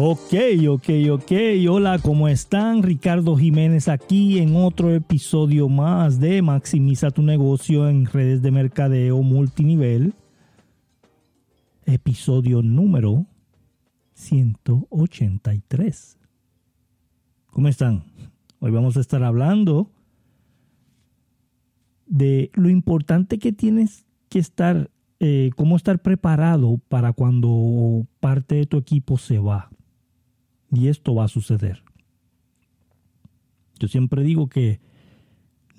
Ok, ok, ok. Hola, ¿cómo están? Ricardo Jiménez aquí en otro episodio más de Maximiza tu negocio en redes de mercadeo multinivel. Episodio número 183. ¿Cómo están? Hoy vamos a estar hablando de lo importante que tienes que estar, eh, cómo estar preparado para cuando parte de tu equipo se va. Y esto va a suceder. Yo siempre digo que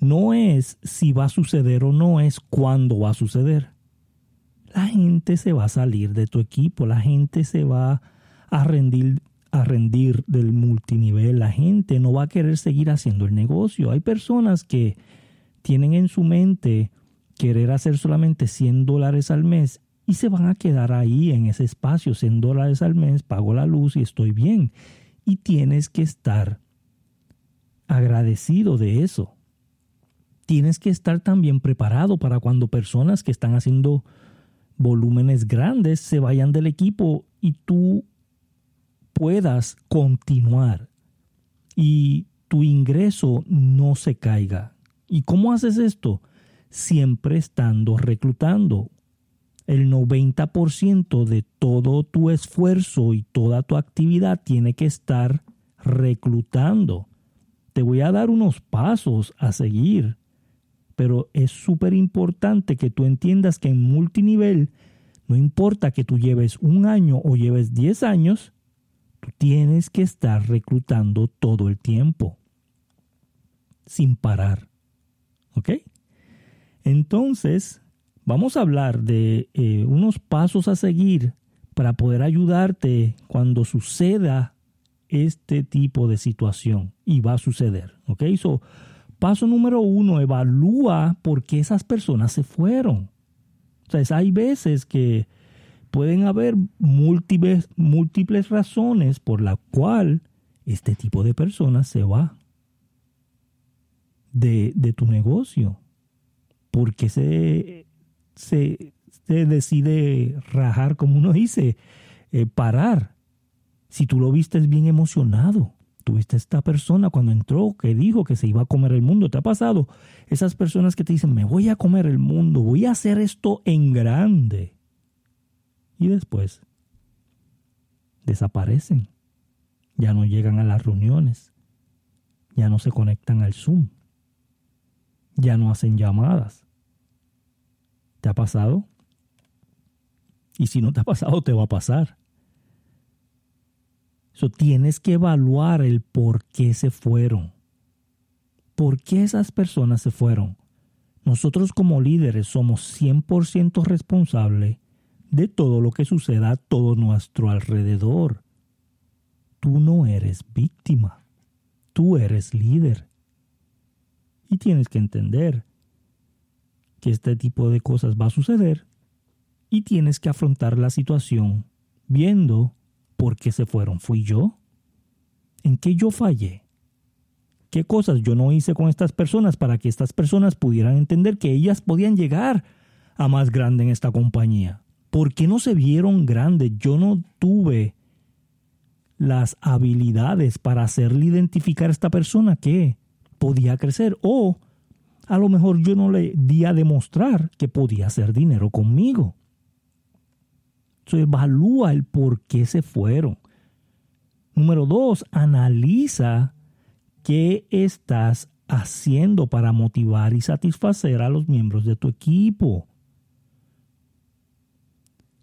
no es si va a suceder o no, es cuándo va a suceder. La gente se va a salir de tu equipo, la gente se va a rendir, a rendir del multinivel, la gente no va a querer seguir haciendo el negocio. Hay personas que tienen en su mente querer hacer solamente 100 dólares al mes y se van a quedar ahí en ese espacio, 100 dólares al mes, pago la luz y estoy bien. Y tienes que estar agradecido de eso. Tienes que estar también preparado para cuando personas que están haciendo volúmenes grandes se vayan del equipo y tú puedas continuar y tu ingreso no se caiga. ¿Y cómo haces esto? Siempre estando reclutando el 90% de todo tu esfuerzo y toda tu actividad tiene que estar reclutando. Te voy a dar unos pasos a seguir, pero es súper importante que tú entiendas que en multinivel, no importa que tú lleves un año o lleves 10 años, tú tienes que estar reclutando todo el tiempo, sin parar. ¿Ok? Entonces, Vamos a hablar de eh, unos pasos a seguir para poder ayudarte cuando suceda este tipo de situación y va a suceder. ¿Ok? So, paso número uno, evalúa por qué esas personas se fueron. O sea, hay veces que pueden haber múltiples, razones por la cual este tipo de personas se va de, de tu negocio. Porque se se, decide rajar, como uno dice, eh, parar. Si tú lo viste bien emocionado, tuviste esta persona cuando entró que dijo que se iba a comer el mundo, ¿te ha pasado? Esas personas que te dicen, me voy a comer el mundo, voy a hacer esto en grande. Y después desaparecen, ya no llegan a las reuniones, ya no se conectan al Zoom, ya no hacen llamadas, ¿Te ha pasado? Y si no te ha pasado, te va a pasar. Eso tienes que evaluar el por qué se fueron. ¿Por qué esas personas se fueron? Nosotros como líderes somos 100% responsables de todo lo que suceda a todo nuestro alrededor. Tú no eres víctima, tú eres líder. Y tienes que entender que este tipo de cosas va a suceder y tienes que afrontar la situación viendo por qué se fueron. ¿Fui yo? ¿En qué yo fallé? ¿Qué cosas yo no hice con estas personas para que estas personas pudieran entender que ellas podían llegar a más grande en esta compañía? ¿Por qué no se vieron grandes? Yo no tuve las habilidades para hacerle identificar a esta persona que podía crecer o a lo mejor yo no le di a demostrar que podía hacer dinero conmigo. Entonces evalúa el por qué se fueron. Número dos, analiza qué estás haciendo para motivar y satisfacer a los miembros de tu equipo.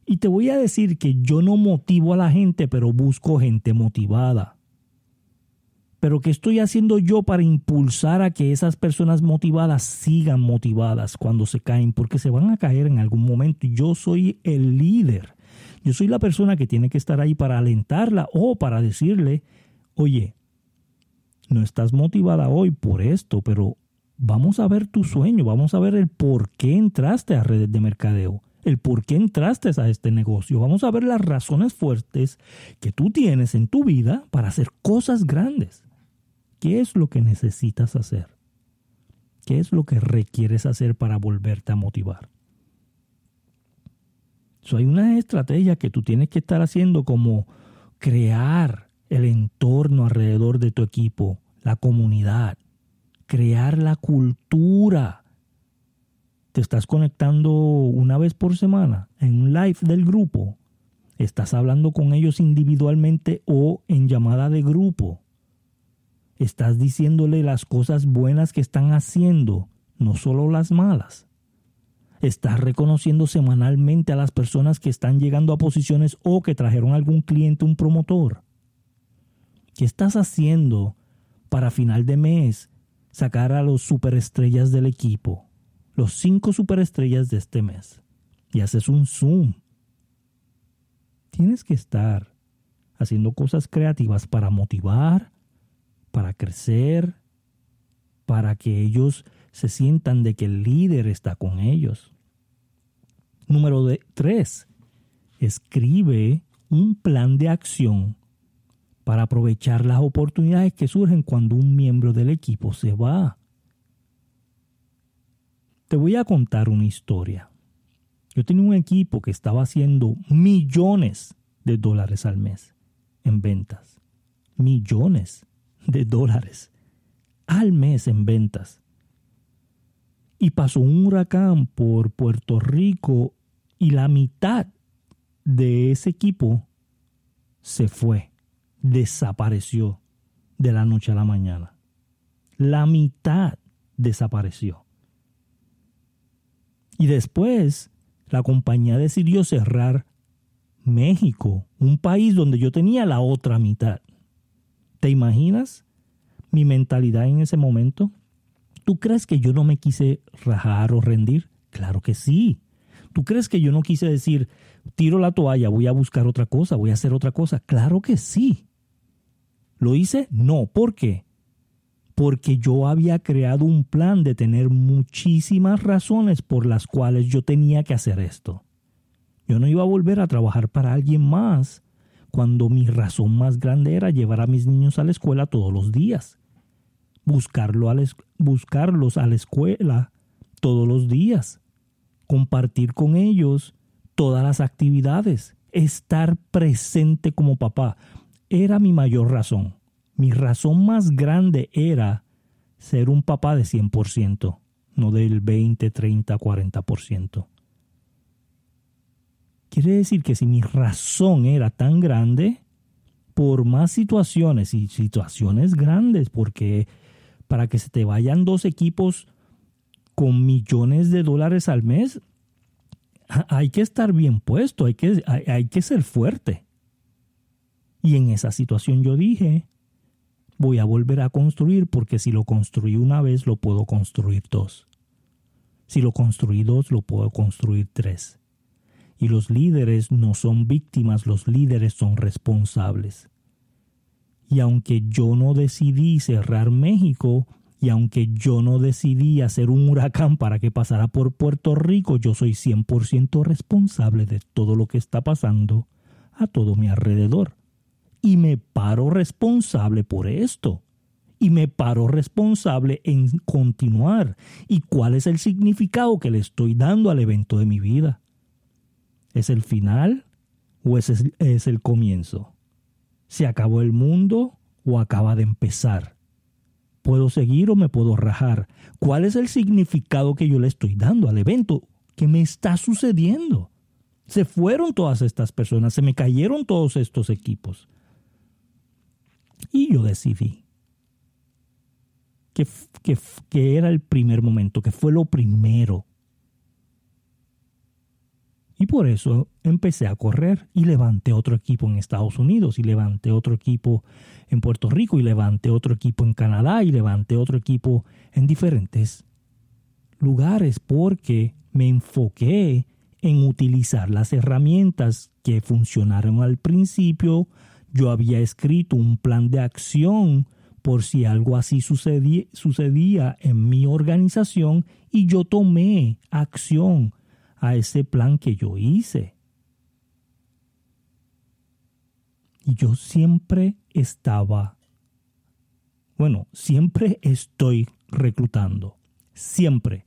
Y te voy a decir que yo no motivo a la gente, pero busco gente motivada. Pero ¿qué estoy haciendo yo para impulsar a que esas personas motivadas sigan motivadas cuando se caen? Porque se van a caer en algún momento. Yo soy el líder. Yo soy la persona que tiene que estar ahí para alentarla o para decirle, oye, no estás motivada hoy por esto, pero vamos a ver tu sueño, vamos a ver el por qué entraste a redes de mercadeo, el por qué entraste a este negocio, vamos a ver las razones fuertes que tú tienes en tu vida para hacer cosas grandes. ¿Qué es lo que necesitas hacer? ¿Qué es lo que requieres hacer para volverte a motivar? hay una estrategia que tú tienes que estar haciendo como, crear el entorno alrededor de tu equipo, la comunidad, crear la cultura. Te estás conectando una vez por semana en un live del grupo. Estás hablando con ellos individualmente o en llamada de grupo. Estás diciéndole las cosas buenas que están haciendo, no solo las malas. Estás reconociendo semanalmente a las personas que están llegando a posiciones o que trajeron algún cliente, un promotor. ¿Qué estás haciendo para final de mes sacar a los superestrellas del equipo? Los cinco superestrellas de este mes. Y haces un zoom. Tienes que estar haciendo cosas creativas para motivar, para crecer, para que ellos se sientan de que el líder está con ellos. Número 3. Escribe un plan de acción para aprovechar las oportunidades que surgen cuando un miembro del equipo se va. Te voy a contar una historia. Yo tenía un equipo que estaba haciendo millones de dólares al mes en ventas. Millones de dólares al mes en ventas. Y pasó un huracán por Puerto Rico y la mitad de ese equipo se fue desapareció de la noche a la mañana. La mitad desapareció. Y después la compañía decidió cerrar México, un país donde yo tenía la otra mitad. ¿Te imaginas mi mentalidad en ese momento? ¿Tú crees que yo no me quise rajar o rendir? Claro que sí. ¿Tú crees que yo no quise decir, tiro la toalla, voy a buscar otra cosa, voy a hacer otra cosa? Claro que sí. ¿Lo hice? No. ¿Por qué? Porque yo había creado un plan de tener muchísimas razones por las cuales yo tenía que hacer esto. Yo no iba a volver a trabajar para alguien más cuando mi razón más grande era llevar a mis niños a la escuela todos los días. Buscarlos a la escuela todos los días. Compartir con ellos todas las actividades. Estar presente como papá era mi mayor razón. Mi razón más grande era ser un papá de 100%, no del 20, 30, 40%. Quiere decir que si mi razón era tan grande, por más situaciones y situaciones grandes, porque para que se te vayan dos equipos con millones de dólares al mes, hay que estar bien puesto, hay que, hay que ser fuerte. Y en esa situación yo dije, voy a volver a construir porque si lo construí una vez lo puedo construir dos. Si lo construí dos lo puedo construir tres. Y los líderes no son víctimas, los líderes son responsables. Y aunque yo no decidí cerrar México, y aunque yo no decidí hacer un huracán para que pasara por Puerto Rico, yo soy 100% responsable de todo lo que está pasando a todo mi alrededor y me paro responsable por esto. Y me paro responsable en continuar. ¿Y cuál es el significado que le estoy dando al evento de mi vida? ¿Es el final o es, es el comienzo? ¿Se acabó el mundo o acaba de empezar? ¿Puedo seguir o me puedo rajar? ¿Cuál es el significado que yo le estoy dando al evento? ¿Qué me está sucediendo? Se fueron todas estas personas, se me cayeron todos estos equipos. Y yo decidí que, que, era el primer momento, que fue lo primero. Y por eso empecé a correr y levanté otro equipo en Estados Unidos y levanté otro equipo en Puerto Rico y levanté otro equipo en Canadá y levanté otro equipo en diferentes lugares porque me enfoqué en utilizar las herramientas que funcionaron al principio. Yo había escrito un plan de acción por si algo así sucedía, en mi organización y yo tomé acción a ese plan que yo hice. Y yo siempre estaba, bueno, siempre estoy reclutando, siempre.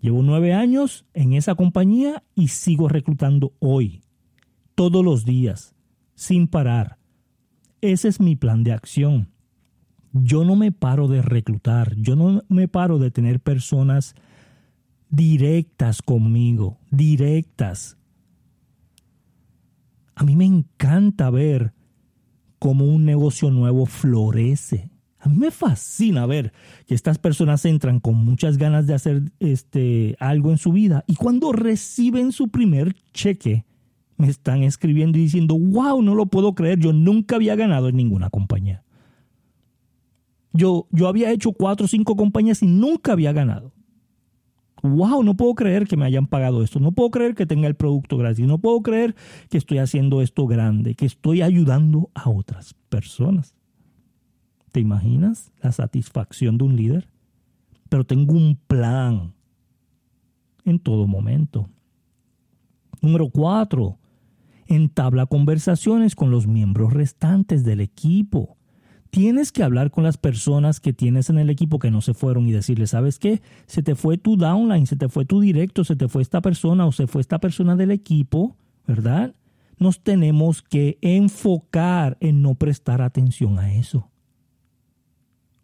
Llevo nueve años en esa compañía y sigo reclutando hoy, todos los días sin parar. Ese es mi plan de acción. Yo no me paro de reclutar, yo no me paro de tener personas directas conmigo, directas. A mí me encanta ver cómo un negocio nuevo florece. A mí me fascina ver que estas personas entran con muchas ganas de hacer este, algo en su vida y cuando reciben su primer cheque, me están escribiendo y diciendo, wow, no lo puedo creer, yo nunca había ganado en ninguna compañía. Yo, yo había hecho cuatro o cinco compañías y nunca había ganado. Wow, no puedo creer que me hayan pagado esto, no puedo creer que tenga el producto gratis, no puedo creer que estoy haciendo esto grande, que estoy ayudando a otras personas. ¿Te imaginas la satisfacción de un líder? Pero tengo un plan en todo momento. Número cuatro, entabla conversaciones con los miembros restantes del equipo. Tienes que hablar con las personas que tienes en el equipo que no se fueron y decirles, ¿sabes qué? Se te fue tu downline, se te fue tu directo, se te fue esta persona o se fue esta persona del equipo, ¿verdad? Nos tenemos que enfocar en no prestar atención a eso.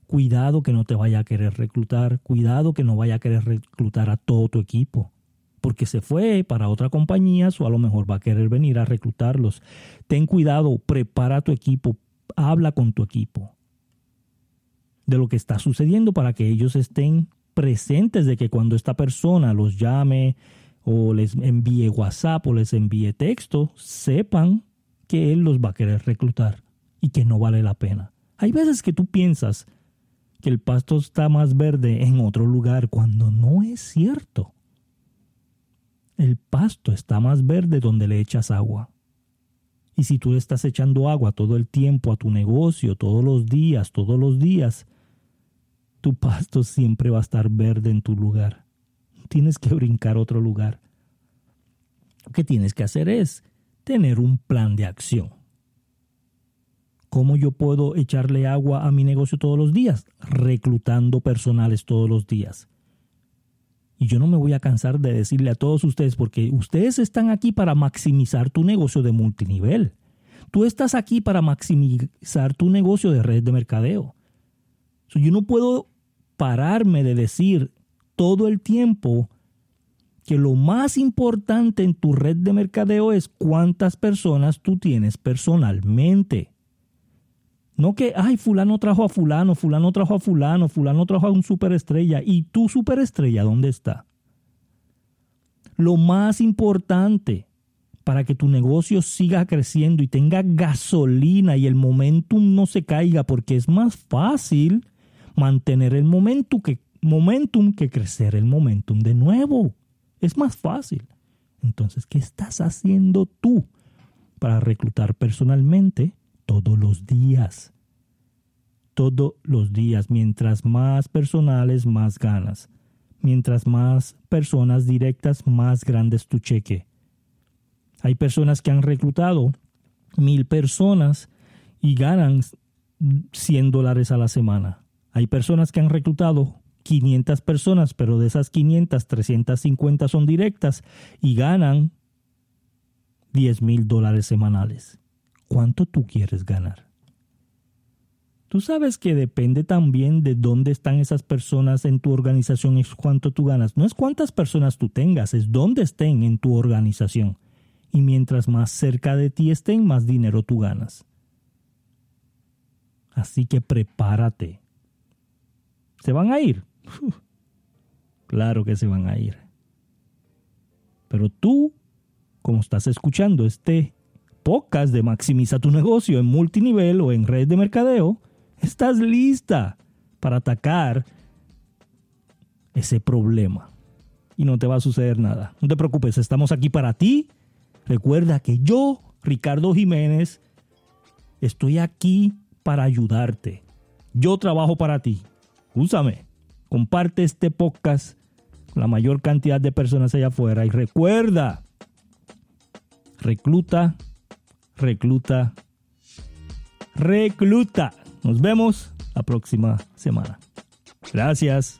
Cuidado que no te vaya a querer reclutar, cuidado que no vaya a querer reclutar a todo tu equipo porque se fue para otra compañía o a lo mejor va a querer venir a reclutarlos. Ten cuidado, prepara tu equipo, habla con tu equipo de lo que está sucediendo para que ellos estén presentes de que cuando esta persona los llame o les envíe WhatsApp o les envíe texto, sepan que él los va a querer reclutar y que no vale la pena. Hay veces que tú piensas que el pasto está más verde en otro lugar cuando no es cierto. El pasto está más verde donde le echas agua. Y si tú estás echando agua todo el tiempo a tu negocio, todos los días, todos los días, tu pasto siempre va a estar verde en tu lugar. Tienes que brincar otro lugar. Lo que tienes que hacer es tener un plan de acción. ¿Cómo yo puedo echarle agua a mi negocio todos los días? Reclutando personales todos los días. Y yo no me voy a cansar de decirle a todos ustedes, porque ustedes están aquí para maximizar tu negocio de multinivel. Tú estás aquí para maximizar tu negocio de red de mercadeo. yo no puedo pararme de decir todo el tiempo que lo más importante en tu red de mercadeo es cuántas personas tú tienes personalmente. No que, ay, fulano trajo a fulano, fulano trajo a fulano, fulano trajo a un superestrella. ¿Y tu superestrella dónde está? Lo más importante para que tu negocio siga creciendo y tenga gasolina y el momentum no se caiga, porque es más fácil mantener el momentum que, momentum que crecer el momentum de nuevo. Es más fácil. Entonces, ¿qué estás haciendo tú para reclutar personalmente todos los días. Todos los días, mientras más personales, más ganas. Mientras más personas directas, más grande es tu cheque. Hay personas que han reclutado mil personas y ganan 100 dólares a la semana. Hay personas que han reclutado 500 personas, pero de esas 500, 350 son directas y ganan 10 mil dólares semanales cuánto tú quieres ganar. Tú sabes que depende también de dónde están esas personas en tu organización y cuánto tú ganas. No es cuántas personas tú tengas, es dónde estén en tu organización. Y mientras más cerca de ti estén, más dinero tú ganas. Así que prepárate. ¿Se van a ir? claro que se van a ir. Pero tú, como estás escuchando este podcast de Maximiza tu negocio en multinivel o en red de mercadeo, estás lista para atacar ese problema. Y no te va a suceder nada. No te preocupes, estamos aquí para ti. Recuerda que yo, Ricardo Jiménez, estoy aquí para ayudarte. Yo trabajo para ti. Úsame. Comparte este podcast con la mayor cantidad de personas allá afuera. Y recuerda, recluta recluta, recluta. Nos vemos la próxima semana. Gracias.